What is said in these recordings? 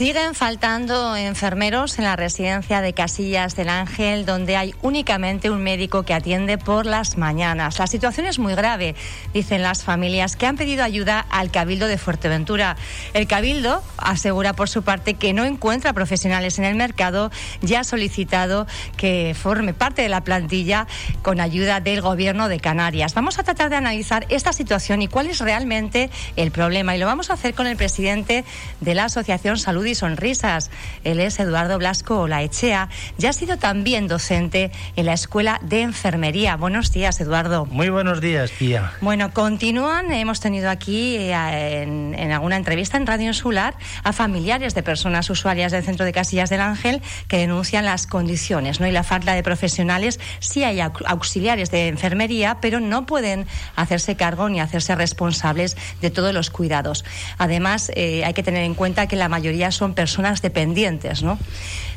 Siguen faltando enfermeros en la residencia de Casillas del Ángel, donde hay únicamente un médico que atiende por las mañanas. La situación es muy grave, dicen las familias que han pedido ayuda al Cabildo de Fuerteventura. El Cabildo asegura por su parte que no encuentra profesionales en el mercado y ha solicitado que forme parte de la plantilla con ayuda del Gobierno de Canarias. Vamos a tratar de analizar esta situación y cuál es realmente el problema. Y lo vamos a hacer con el presidente de la Asociación Salud y Sonrisas. Él es Eduardo Blasco Olaechea y ha sido también docente en la Escuela de Enfermería. Buenos días, Eduardo. Muy buenos días, tía. Bueno, continúan, hemos tenido aquí eh, en, alguna entrevista en Radio Insular a familiares de personas usuarias del Centro de Casillas del Ángel que denuncian las condiciones ¿no? y la falta de profesionales. Sí hay auxiliares de enfermería, pero no pueden hacerse cargo ni hacerse responsables de todos los cuidados. Además, eh, hay que tener en cuenta que la mayoría son personas dependientes. ¿no?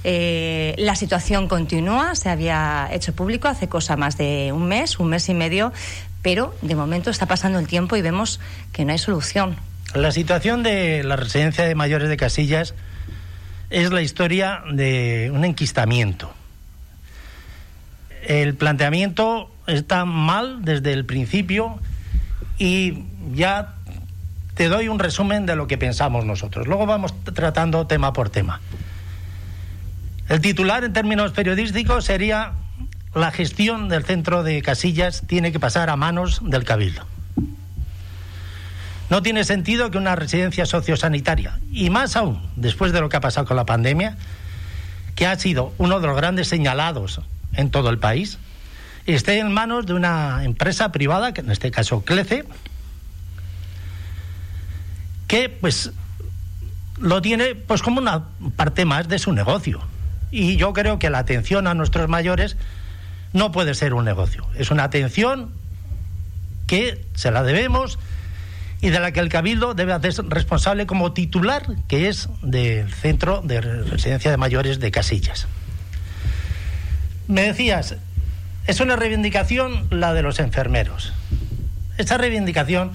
Eh, la situación continúa, se había hecho público hace cosa más de un mes, un mes y medio, pero de momento está pasando el tiempo y vemos que no hay solución. La situación de la residencia de mayores de Casillas es la historia de un enquistamiento. El planteamiento está mal desde el principio y ya te doy un resumen de lo que pensamos nosotros. Luego vamos tratando tema por tema. El titular en términos periodísticos sería la gestión del centro de casillas tiene que pasar a manos del cabildo. No tiene sentido que una residencia sociosanitaria, y más aún después de lo que ha pasado con la pandemia, que ha sido uno de los grandes señalados en todo el país, esté en manos de una empresa privada, que en este caso CLECE, que pues lo tiene pues como una parte más de su negocio. Y yo creo que la atención a nuestros mayores no puede ser un negocio. Es una atención que se la debemos y de la que el Cabildo debe hacerse responsable como titular, que es del Centro de Residencia de Mayores de Casillas. Me decías, es una reivindicación la de los enfermeros. Esa reivindicación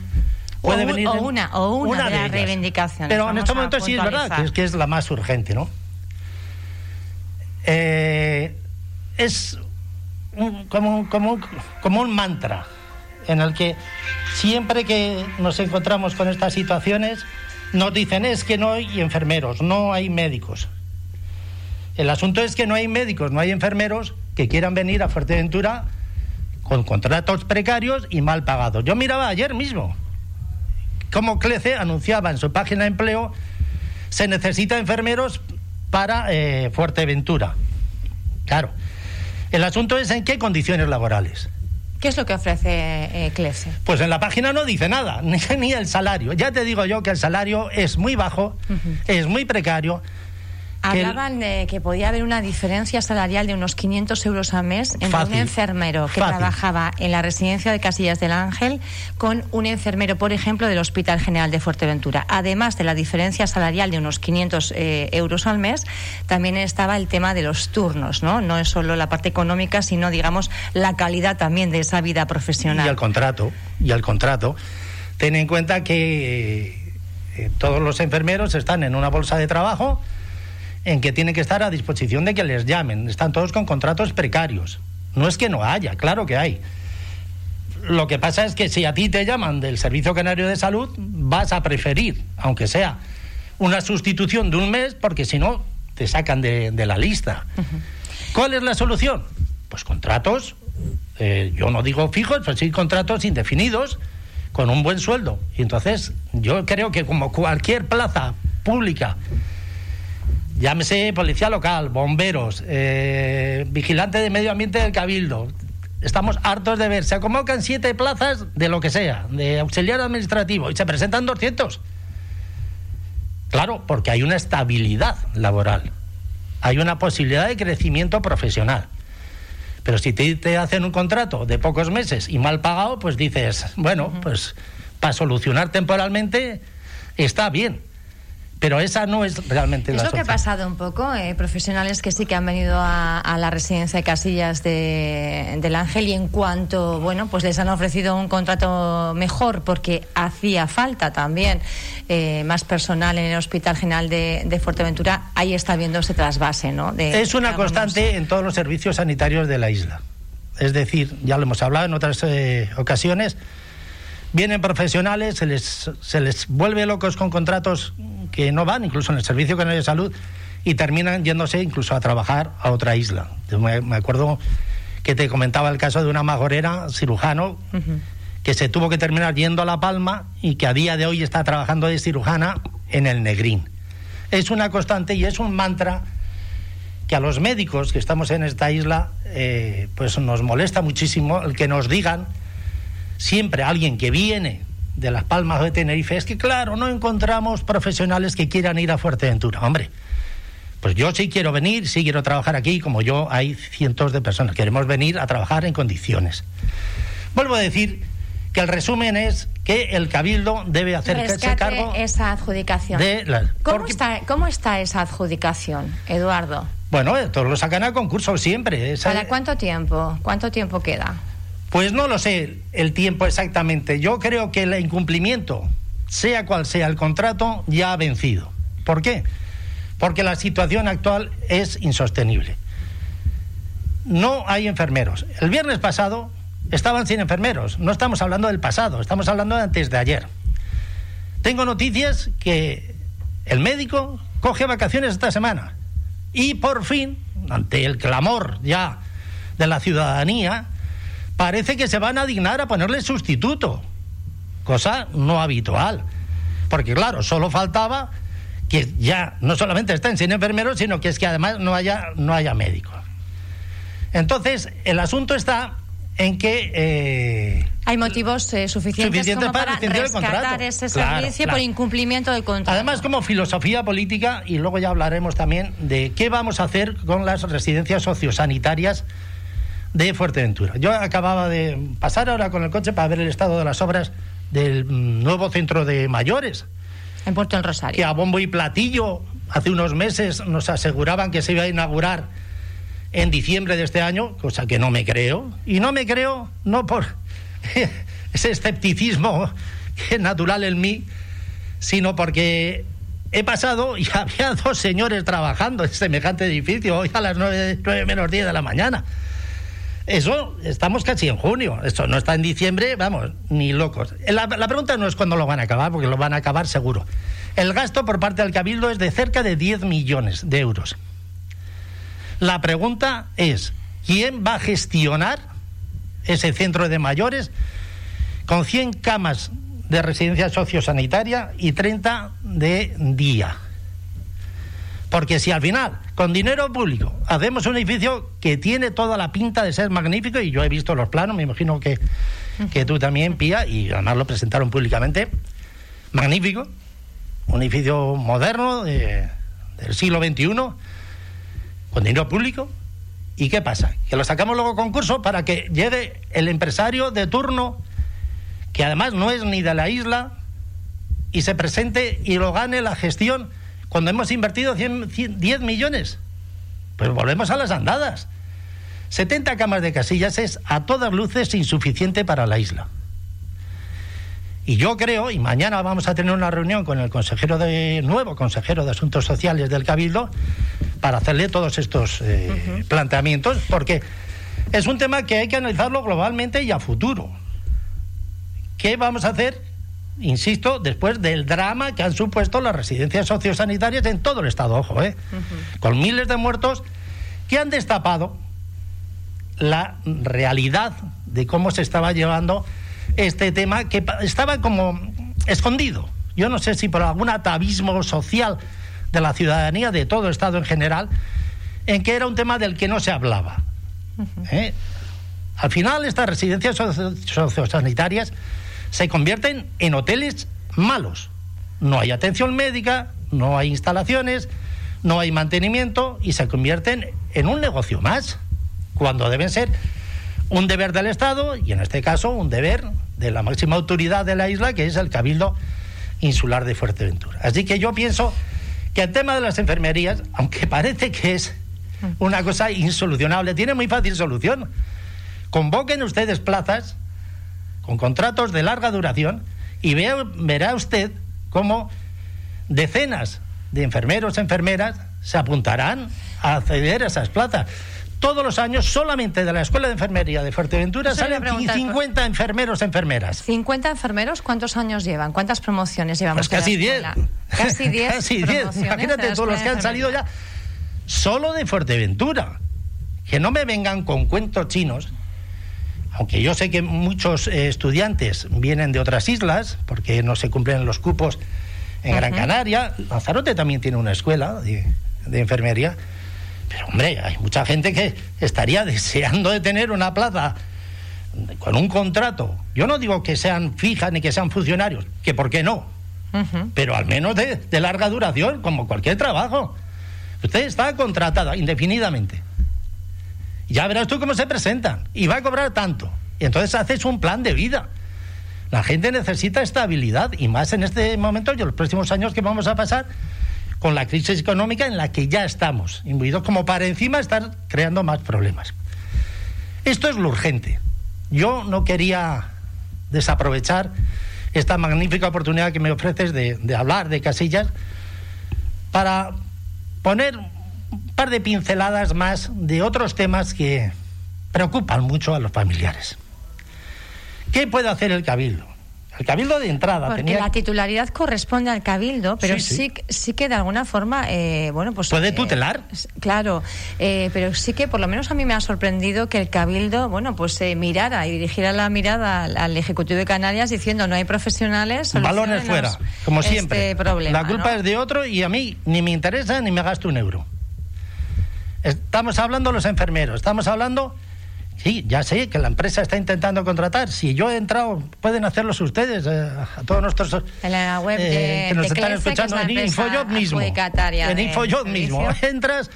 puede venir. O una, o una, de, las reivindicaciones. Pero en este momento sí es verdad, que es, que es la más urgente, ¿no? Eh, es como, como, como un mantra en el que siempre que nos encontramos con estas situaciones nos dicen es que no hay enfermeros, no hay médicos. El asunto es que no hay médicos, no hay enfermeros que quieran venir a Fuerteventura con contratos precarios y mal pagados. Yo miraba ayer mismo como CLECE anunciaba en su página de empleo, se necesita enfermeros para eh, Fuerteventura. Claro. El asunto es en qué condiciones laborales. ¿Qué es lo que ofrece eh, CLECE? Pues en la página no dice nada, ni, el salario. Ya te digo yo que el salario es muy bajo, es muy precario Hablaban de que podía haber una diferencia salarial de unos 500 euros al mes entre un enfermero que trabajaba en la residencia de Casillas del Ángel con un enfermero, por ejemplo, del Hospital General de Fuerteventura. Además de la diferencia salarial de unos 500 eh, euros al mes, también estaba el tema de los turnos, ¿no? No es solo la parte económica, sino, digamos, la calidad también de esa vida profesional. Y al contrato, y al contrato. Ten en cuenta que eh, todos los enfermeros están en una bolsa de trabajo en que tienen que estar a disposición de que les llamen. Están todos con contratos precarios. No es que no haya, claro que hay. Lo que pasa es que si a ti te llaman del Servicio Canario de Salud, vas a preferir, aunque sea una sustitución de un mes, porque si no, te sacan de, la lista. ¿Cuál es la solución? Pues contratos, eh, yo no digo fijos, pero sí contratos indefinidos, con un buen sueldo. Y entonces yo creo que como cualquier plaza pública llámese policía local, bomberos, eh, vigilante de medio ambiente del cabildo. Estamos hartos de ver, se convocan siete plazas de lo que sea, de auxiliar administrativo, y se presentan 200. Claro, porque hay una estabilidad laboral, hay una posibilidad de crecimiento profesional. Pero si te, te hacen un contrato de pocos meses y mal pagado, pues dices, bueno, pues para solucionar temporalmente está bien pero esa no es realmente es la lo que ha pasado un poco, eh, profesionales que sí que han venido a, la residencia de Casillas de, del Ángel y en cuanto, bueno, pues les han ofrecido un contrato mejor porque hacía falta también eh, más personal en el Hospital General de, Fuerteventura, ahí está viendo ese trasvase, ¿no? es una constante en todos los servicios sanitarios de la isla. Es decir, ya lo hemos hablado en otras eh, ocasiones, vienen profesionales, se les, se les vuelve locos con contratos que no van, incluso en el Servicio Canario de Salud, y terminan yéndose incluso a trabajar a otra isla. me, acuerdo que te comentaba el caso de una majorera, cirujano, que se tuvo que terminar yendo a La Palma y que a día de hoy está trabajando de cirujana en el Negrín. Es una constante y es un mantra que a los médicos que estamos en esta isla, eh, pues nos molesta muchísimo el que nos digan siempre alguien que viene de Las Palmas de Tenerife es que, claro, no encontramos profesionales que quieran ir a Fuerteventura. Hombre, pues yo sí quiero venir, sí quiero trabajar aquí, como yo hay cientos de personas. Queremos venir a trabajar en condiciones. Vuelvo a decir que el resumen es que el Cabildo debe hacerse cargo esa adjudicación. De ¿Cómo, está, ¿Cómo está esa adjudicación, Eduardo? Bueno, todos lo sacan a concurso siempre. ¿Para cuánto tiempo? ¿Cuánto tiempo queda? Pues no lo sé el tiempo exactamente. Yo creo que el incumplimiento, sea cual sea el contrato, ya ha vencido. ¿Por qué? Porque la situación actual es insostenible. No hay enfermeros. El viernes pasado estaban sin enfermeros. No estamos hablando del pasado, estamos hablando de antes de ayer. Tengo noticias que el médico coge vacaciones esta semana. Y por fin, ante el clamor ya de la ciudadanía, parece que se van a dignar a ponerle sustituto, cosa no habitual. Porque claro, solo faltaba que ya no solamente estén sin enfermeros, sino que es que además no haya, no haya médicos. Entonces, el asunto está en que... Eh, hay motivos eh, suficientes, para, rescatar ese servicio por incumplimiento del contrato. Además, como filosofía política, y luego ya hablaremos también de qué vamos a hacer con las residencias sociosanitarias de Fuerteventura. Yo acababa de pasar ahora con el coche para ver el estado de las obras del mm, nuevo centro de mayores. En Puerto del Rosario. Que a bombo y platillo hace unos meses nos aseguraban que se iba a inaugurar en diciembre de este año, cosa que no me creo. Y no me creo no por ese escepticismo que es natural en mí, sino porque he pasado y había dos señores trabajando en semejante edificio hoy a las nueve, nueve menos diez de la mañana. Eso estamos casi en junio. Esto no está en diciembre, vamos, ni locos. La, pregunta no es cuándo lo van a acabar, porque lo van a acabar seguro. El gasto por parte del Cabildo es de cerca de 10 millones de euros. La pregunta es, ¿quién va a gestionar ese centro de mayores con 100 camas de residencia sociosanitaria y 30 de día? Porque si al final, con dinero público, hacemos un edificio que tiene toda la pinta de ser magnífico, y yo he visto los planos, me imagino que, que tú también, Pía, y además lo presentaron públicamente, magnífico, un edificio moderno del siglo XXI, con dinero público, ¿y qué pasa? Que lo sacamos luego concurso para que llegue el empresario de turno, que además no es ni de la isla, y se presente y lo gane la gestión cuando hemos invertido 10 millones. Pues volvemos a las andadas. 70 camas de casillas es a todas luces insuficiente para la isla. Y yo creo, y mañana vamos a tener una reunión con el consejero de nuevo consejero de Asuntos Sociales del Cabildo para hacerle todos estos eh, planteamientos, porque es un tema que hay que analizarlo globalmente y a futuro. ¿Qué vamos a hacer insisto, después del drama que han supuesto las residencias sociosanitarias en todo el Estado, ojo, ¿eh? con miles de muertos que han destapado la realidad de cómo se estaba llevando este tema que estaba como escondido. Yo no sé si por algún atavismo social de la ciudadanía, de todo el Estado en general, en que era un tema del que no se hablaba. ¿eh? Al final, estas residencias sociosanitarias se convierten en hoteles malos. No hay atención médica, no hay instalaciones, no hay mantenimiento y se convierten en un negocio más, cuando deben ser un deber del Estado y en este caso un deber de la máxima autoridad de la isla, que es el Cabildo Insular de Fuerteventura. Así que yo pienso que el tema de las enfermerías, aunque parece que es una cosa insolucionable, tiene muy fácil solución. Convoquen ustedes plazas con contratos de larga duración y verá usted cómo decenas de enfermeros, enfermeras, se apuntarán a acceder a esas plazas. Todos los años, solamente de la Escuela de Enfermería de Fuerteventura, salen 50 enfermeros, enfermeras. ¿50 enfermeros? ¿Cuántos años llevan? ¿Cuántas promociones llevamos? Pues casi 10. Casi 10. casi 10. Imagínate todos los que han salido ya solo de Fuerteventura. Que no me vengan con cuentos chinos aunque yo sé que muchos eh, estudiantes vienen de otras islas, porque no se cumplen los cupos en Gran Canaria, Lanzarote también tiene una escuela de, enfermería, pero hombre, hay mucha gente que estaría deseando de tener una plaza con un contrato. Yo no digo que sean fijas ni que sean funcionarios, que por qué no, pero al menos de, de larga duración, como cualquier trabajo. Usted está contratada indefinidamente. Ya verás tú cómo se presentan. Y va a cobrar tanto. Y entonces haces un plan de vida. La gente necesita estabilidad y más en este momento y en los próximos años que vamos a pasar con la crisis económica en la que ya estamos imbuidos como para encima estar creando más problemas. Esto es lo urgente. Yo no quería desaprovechar esta magnífica oportunidad que me ofreces de, hablar de casillas para poner par de pinceladas más de otros temas que preocupan mucho a los familiares. ¿Qué puede hacer el cabildo? El cabildo de entrada. Porque la titularidad corresponde al cabildo, pero sí, sí. que de alguna forma, eh, bueno, pues. Puede eh, tutelar. claro, eh, pero sí que por lo menos a mí me ha sorprendido que el cabildo, bueno, pues mirara y dirigiera la mirada al, Ejecutivo de Canarias diciendo no hay profesionales. Balones fuera, como este siempre. la culpa es de otro y a mí ni me interesa ni me gasto un euro. Estamos hablando los enfermeros, estamos hablando Sí, ya sé que la empresa está intentando contratar. Si yo he entrado, pueden hacerlos ustedes, eh, a todos nuestros en la web eh, que nos están escuchando en Infojob mismo. En Infojob mismo. Entras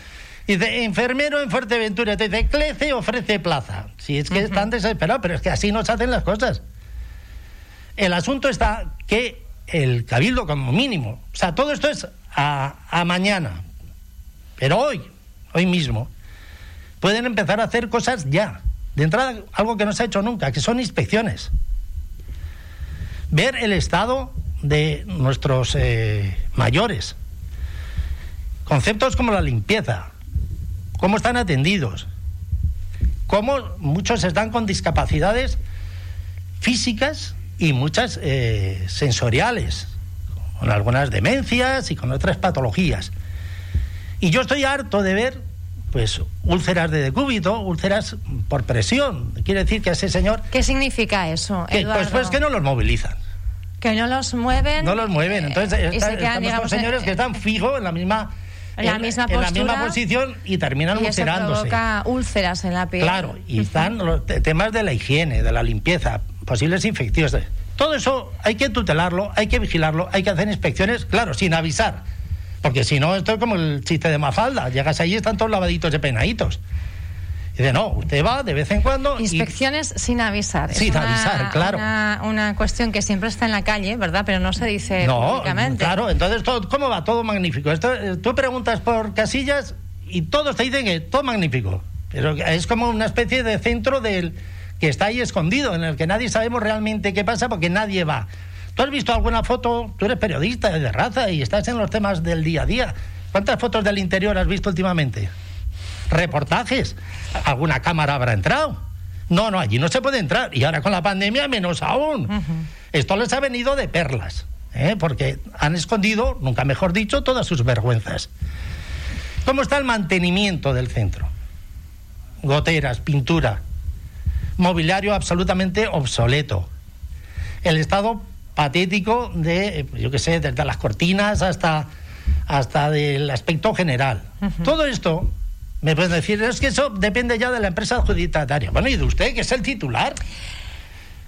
y dice, enfermero en Fuerteventura, te dice, Clece ofrece plaza. Si es que están desesperados, pero es que así no se hacen las cosas. El asunto está que el cabildo como mínimo, o sea, todo esto es a, a mañana, pero hoy, hoy mismo, pueden empezar a hacer cosas ya. De entrada, algo que no se ha hecho nunca, que son inspecciones. Ver el estado de nuestros eh, mayores. Conceptos como la limpieza, cómo están atendidos, cómo muchos están con discapacidades físicas y muchas eh, sensoriales, con algunas demencias y con otras patologías. Y yo estoy harto de ver pues úlceras de decúbito, úlceras por presión. Quiere decir que ese señor... ¿Qué significa eso? Que, pues, pues, que no los movilizan. Que no los mueven. No los mueven. Entonces eh, estamos con señores que están fijos en la misma en la misma, en la misma posición y terminan y ulcerándose. provoca úlceras en la piel. Claro, y están los temas de la higiene, de la limpieza, posibles infecciones. Todo eso hay que tutelarlo, hay que vigilarlo, hay que hacer inspecciones, claro, sin avisar. Porque si no, esto es como el chiste de Mafalda. Llegas allí y están todos lavaditos de penaditos. Y dice, no, usted va de vez en cuando. Inspecciones sin avisar. Sin avisar, claro. Una, cuestión que siempre está en la calle, ¿verdad? Pero no se dice no, Claro, entonces, todo, ¿cómo va? Todo magnífico. Esto, eh, tú preguntas por casillas y todos te dicen que todo magnífico. Pero es como una especie de centro del que está ahí escondido, en el que nadie sabemos realmente qué pasa porque nadie va. ¿Tú has visto alguna foto? Tú eres periodista de raza y estás en los temas del día a día. ¿Cuántas fotos del interior has visto últimamente? ¿Reportajes? ¿Alguna cámara habrá entrado? No, no, allí no se puede entrar. Y ahora con la pandemia menos aún. Esto les ha venido de perlas, ¿eh? porque han escondido, nunca mejor dicho, todas sus vergüenzas. ¿Cómo está el mantenimiento del centro? Goteras, pintura, mobiliario absolutamente obsoleto. El Estado patético de, yo qué sé, desde las cortinas hasta, hasta del aspecto general. Todo esto, me pueden decir, es que eso depende ya de la empresa adjudicataria. Bueno, y de usted, que es el titular.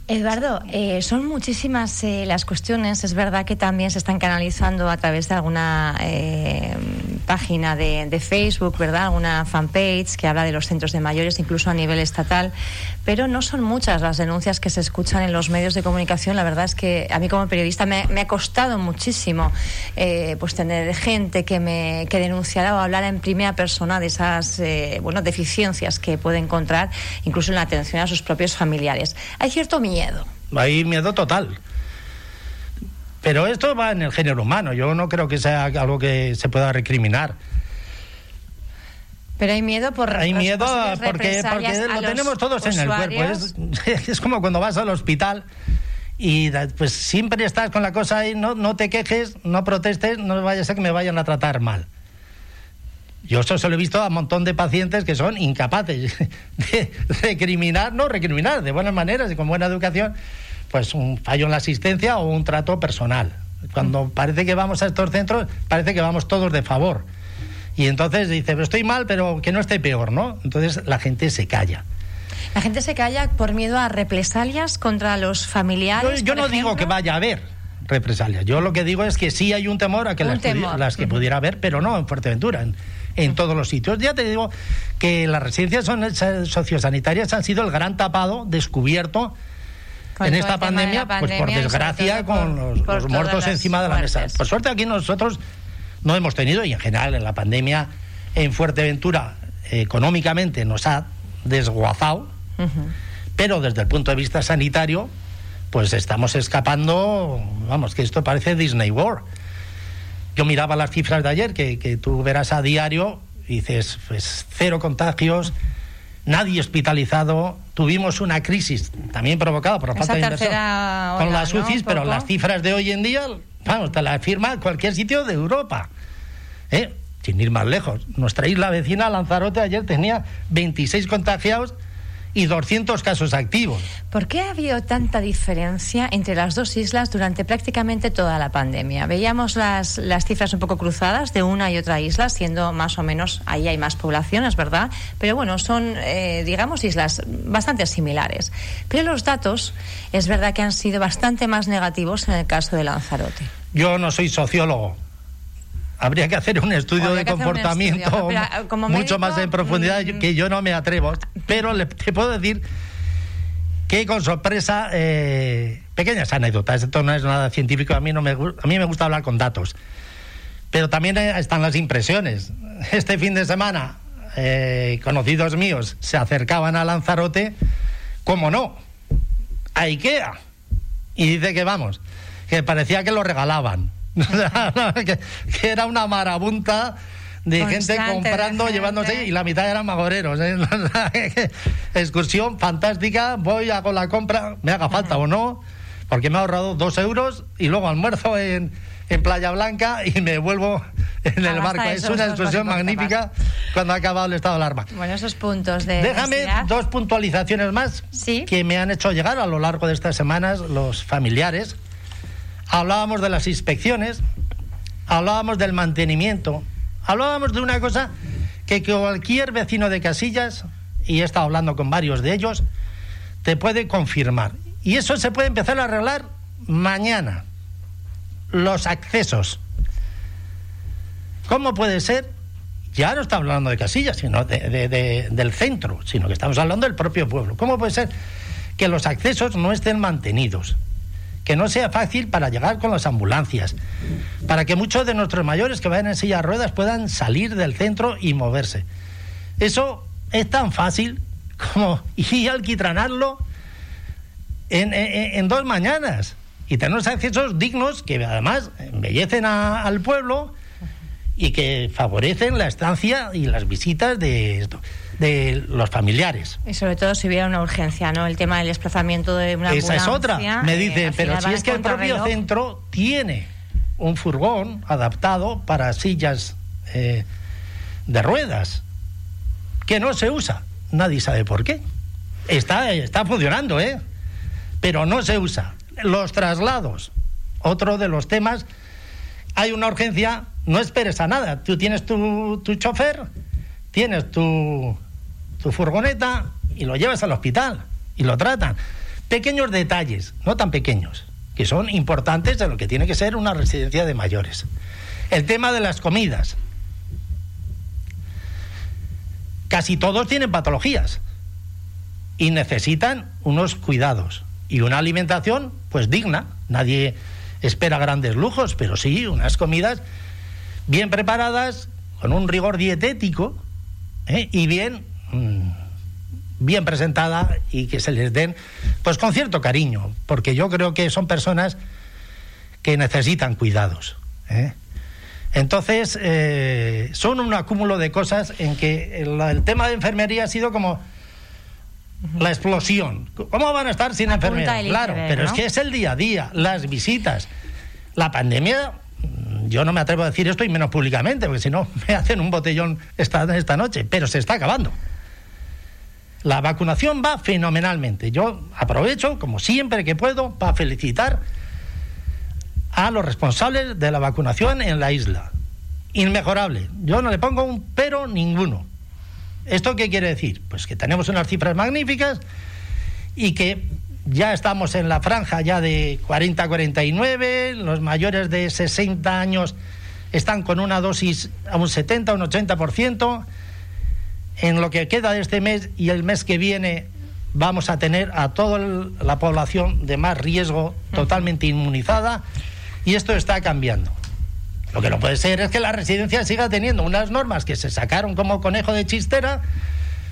Eduardo, eh, son muchísimas eh, las cuestiones. Es verdad que también se están canalizando a través de alguna eh, página de, de, Facebook, ¿verdad? Una fanpage que habla de los centros de mayores, incluso a nivel estatal, pero no son muchas las denuncias que se escuchan en los medios de comunicación. La verdad es que a mí como periodista me, me ha costado muchísimo eh, pues tener gente que me que denunciara o hablara en primera persona de esas eh, bueno, deficiencias que puede encontrar, incluso en la atención a sus propios familiares. Hay cierto miedo. Hay miedo total. Pero esto va en el género humano. Yo no creo que sea algo que se pueda recriminar. Pero hay miedo por hay miedo porque, porque lo tenemos todos en el cuerpo. Es, es, como cuando vas al hospital y pues siempre estás con la cosa ahí, no, no te quejes, no protestes, no vaya a ser que me vayan a tratar mal. Yo eso se lo he visto a un montón de pacientes que son incapaces de recriminar, no recriminar, de buenas maneras y con buena educación, pues un fallo en la asistencia o un trato personal. Cuando mm. parece que vamos a estos centros, parece que vamos todos de favor. Y entonces dice, pero estoy mal, pero que no esté peor, ¿no? Entonces la gente se calla. La gente se calla por miedo a represalias contra los familiares. Yo, no digo que vaya a haber represalias. Yo lo que digo es que sí hay un temor a que las, las, que pudiera haber, pero no en Fuerteventura, en, en, todos los sitios. Ya te digo que las residencias sociosanitarias han sido el gran tapado descubierto en esta pandemia, pues por desgracia, con los, muertos encima de la mesa. Por suerte aquí nosotros no hemos tenido, y en general en la pandemia en Fuerteventura económicamente nos ha desguazado, pero desde el punto de vista sanitario, pues estamos escapando, vamos, que esto parece Disney World. Yo miraba las cifras de ayer, que, que tú verás a diario, y dices, pues cero contagios, nadie hospitalizado. Tuvimos una crisis también provocada por la falta de inversión con las UCIs, pero las cifras de hoy en día, vamos, te las firma cualquier sitio de Europa. ¿Eh? Sin ir más lejos. Nuestra isla vecina, Lanzarote, ayer tenía 26 contagiados y 200 casos activos. ¿Por qué ha habido tanta diferencia entre las dos islas durante prácticamente toda la pandemia? Veíamos las, las cifras un poco cruzadas de una y otra isla, siendo más o menos ahí hay más poblaciones, ¿verdad? Pero bueno, son, eh, digamos, islas bastante similares. Pero los datos es verdad que han sido bastante más negativos en el caso de Lanzarote. Yo no soy sociólogo, habría que hacer un estudio de comportamiento mucho más en profundidad mm, que yo no me atrevo. Pero le, te puedo decir que con sorpresa, eh, pequeñas anécdotas, esto no es nada científico, a mí, no me, a mí me gusta hablar con datos. Pero también eh, están las impresiones. Este fin de semana, eh, conocidos míos se acercaban a Lanzarote, como no, a Ikea. Y dice que vamos, que parecía que lo regalaban. que, era una marabunta de gente comprando, llevándose, y la mitad eran magoreros. ¿eh? Excursión fantástica, voy, hago la compra, me haga falta o no, porque me ha ahorrado dos euros y luego almuerzo en, en Playa Blanca y me vuelvo en el barco. Es una excursión magnífica cuando ha acabado el estado de alarma. Bueno, esos puntos de. Déjame dos puntualizaciones más que me han hecho llegar a lo largo de estas semanas los familiares hablábamos de las inspecciones, hablábamos del mantenimiento, hablábamos de una cosa que cualquier vecino de Casillas, y he estado hablando con varios de ellos, te puede confirmar. Y eso se puede empezar a arreglar mañana. Los accesos. ¿Cómo puede ser? Ya no estamos hablando de Casillas, sino del centro, sino que estamos hablando del propio pueblo. ¿Cómo puede ser que los accesos no estén mantenidos? Que no sea fácil para llegar con las ambulancias, para que muchos de nuestros mayores que vayan en silla de ruedas puedan salir del centro y moverse. Eso es tan fácil como ir alquitranarlo en, dos mañanas y tener accesos dignos que además embellecen al pueblo y que favorecen la estancia y las visitas de esto de los familiares. Y sobre todo si hubiera una urgencia, ¿no? El tema del desplazamiento de una Esa es otra. Me dice, pero si es que el propio centro tiene un furgón adaptado para sillas eh, de ruedas que no se usa. Nadie sabe por qué. Está, está funcionando, ¿eh? Pero no se usa. Los traslados, otro de los temas, hay una urgencia, no esperes a nada. Tú tienes tu, tu chofer, tienes tu, tu furgoneta y lo llevas al hospital y lo tratan. Pequeños detalles, no tan pequeños, que son importantes de lo que tiene que ser una residencia de mayores. El tema de las comidas. casi todos tienen patologías y necesitan unos cuidados y una alimentación pues digna. Nadie espera grandes lujos, pero sí unas comidas bien preparadas, con un rigor dietético ¿eh? y bien, mm, bien presentada y que se les den pues con cierto cariño, porque yo creo que son personas que necesitan cuidados. ¿eh? Entonces, eh, son un acúmulo de cosas en que el tema de enfermería ha sido como la explosión. ¿Cómo van a estar sin enfermería? Claro, pero es que es el día a día, las visitas. La pandemia, mm, yo no me atrevo a decir esto y menos públicamente, porque si no me hacen un botellón esta, esta noche, pero se está acabando. La vacunación va fenomenalmente. Yo aprovecho, como siempre que puedo, para felicitar a los responsables de la vacunación en la isla. Inmejorable. Yo no le pongo un pero ninguno. ¿Esto qué quiere decir? Pues que tenemos unas cifras magníficas y que ya estamos en la franja ya de 40-49, los mayores de 60 años están con una dosis a un 70, un 80%. En lo que queda de este mes y el mes que viene vamos a tener a toda la población de más riesgo totalmente inmunizada y esto está cambiando. Lo que no puede ser es que la residencia siga teniendo unas normas que se sacaron como conejo de chistera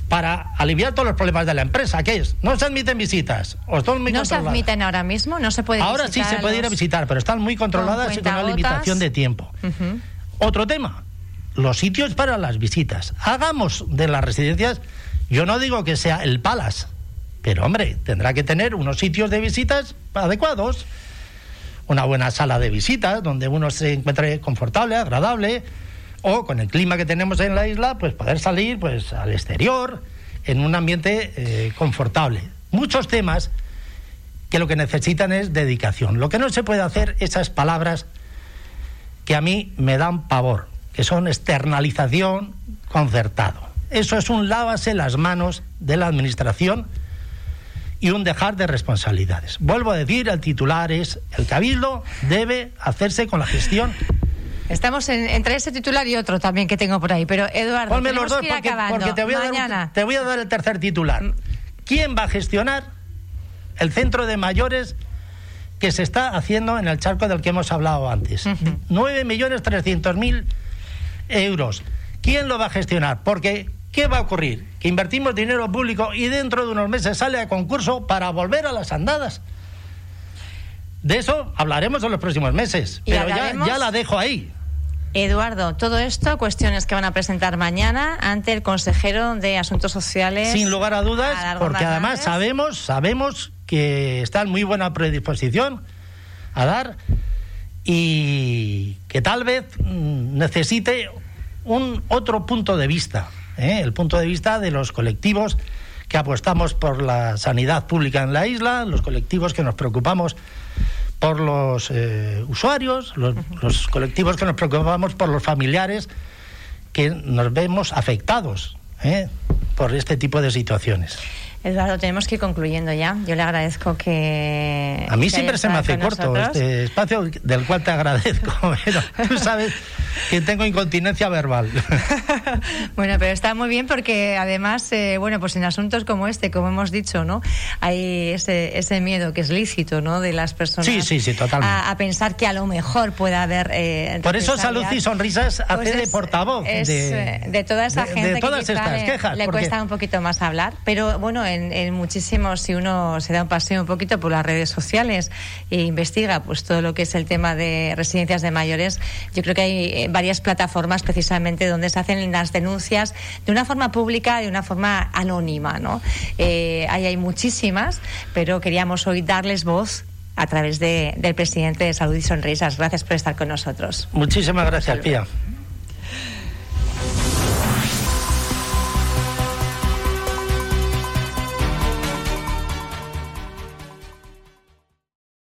para aliviar todos los problemas de la empresa, ¿Qué es, no se admiten visitas. O están muy ¿No se admiten ahora mismo? ¿No se puede Ahora sí se puede ir a visitar, pero están muy controladas y con una limitación de tiempo. Otro tema, los sitios para las visitas. Hagamos de las residencias, yo no digo que sea el Palace, pero hombre, tendrá que tener unos sitios de visitas adecuados una buena sala de visitas donde uno se encuentre confortable, agradable, o con el clima que tenemos en la isla, pues poder salir pues al exterior en un ambiente eh, confortable. Muchos temas que lo que necesitan es dedicación. Lo que no se puede hacer esas palabras que a mí me dan pavor, que son externalización concertado. Eso es un lávase las manos de la administración y un dejar de responsabilidades. Vuelvo a decir, el titular es, el cabildo debe hacerse con la gestión Estamos entre ese titular y otro también que tengo por ahí, pero Eduardo, Ponme los dos porque, te, voy a dar te voy a dar el tercer titular. ¿Quién va a gestionar el centro de mayores que se está haciendo en el charco del que hemos hablado antes? 9.300.000 euros. ¿Quién lo va a gestionar? Porque ¿qué va a ocurrir? Que invertimos dinero público y dentro de unos meses sale a concurso para volver a las andadas. De eso hablaremos en los próximos meses, pero ya, ya la dejo ahí. Eduardo, todo esto, cuestiones que van a presentar mañana ante el consejero de Asuntos Sociales. Sin lugar a dudas, porque además sabemos, sabemos que está en muy buena predisposición a dar y que tal vez mm, necesite un otro punto de vista. ¿eh? el punto de vista de los colectivos que apostamos por la sanidad pública en la isla, los colectivos que nos preocupamos por los eh, usuarios, los, colectivos que nos preocupamos por los familiares que nos vemos afectados ¿eh? por este tipo de situaciones. Eduardo, tenemos que ir concluyendo ya. Yo le agradezco que. A mí siempre se me hace corto este espacio, del cual te agradezco. Pero tú sabes que tengo incontinencia verbal. bueno, pero está muy bien porque además, eh, bueno, pues en asuntos como este, como hemos dicho, ¿no? Hay ese, ese miedo que es lícito, ¿no? De las personas. Sí, sí, sí, totalmente. A, pensar que a lo mejor puede haber. Eh, Por eso Salud y Sonrisas pues hace de portavoz de, de, toda esa gente todas que estas quejas. Le cuesta un poquito más hablar, pero bueno, en, muchísimos, si uno se da un paseo un poquito por las redes sociales e investiga pues todo lo que es el tema de residencias de mayores, yo creo que hay eh, varias plataformas precisamente donde se hacen las denuncias de una forma pública, de una forma anónima, ¿no? Eh, ahí hay muchísimas, pero queríamos hoy darles voz a través de, del presidente de Salud y Sonrisas. Gracias por estar con nosotros. Muchísimas gracias, Pía.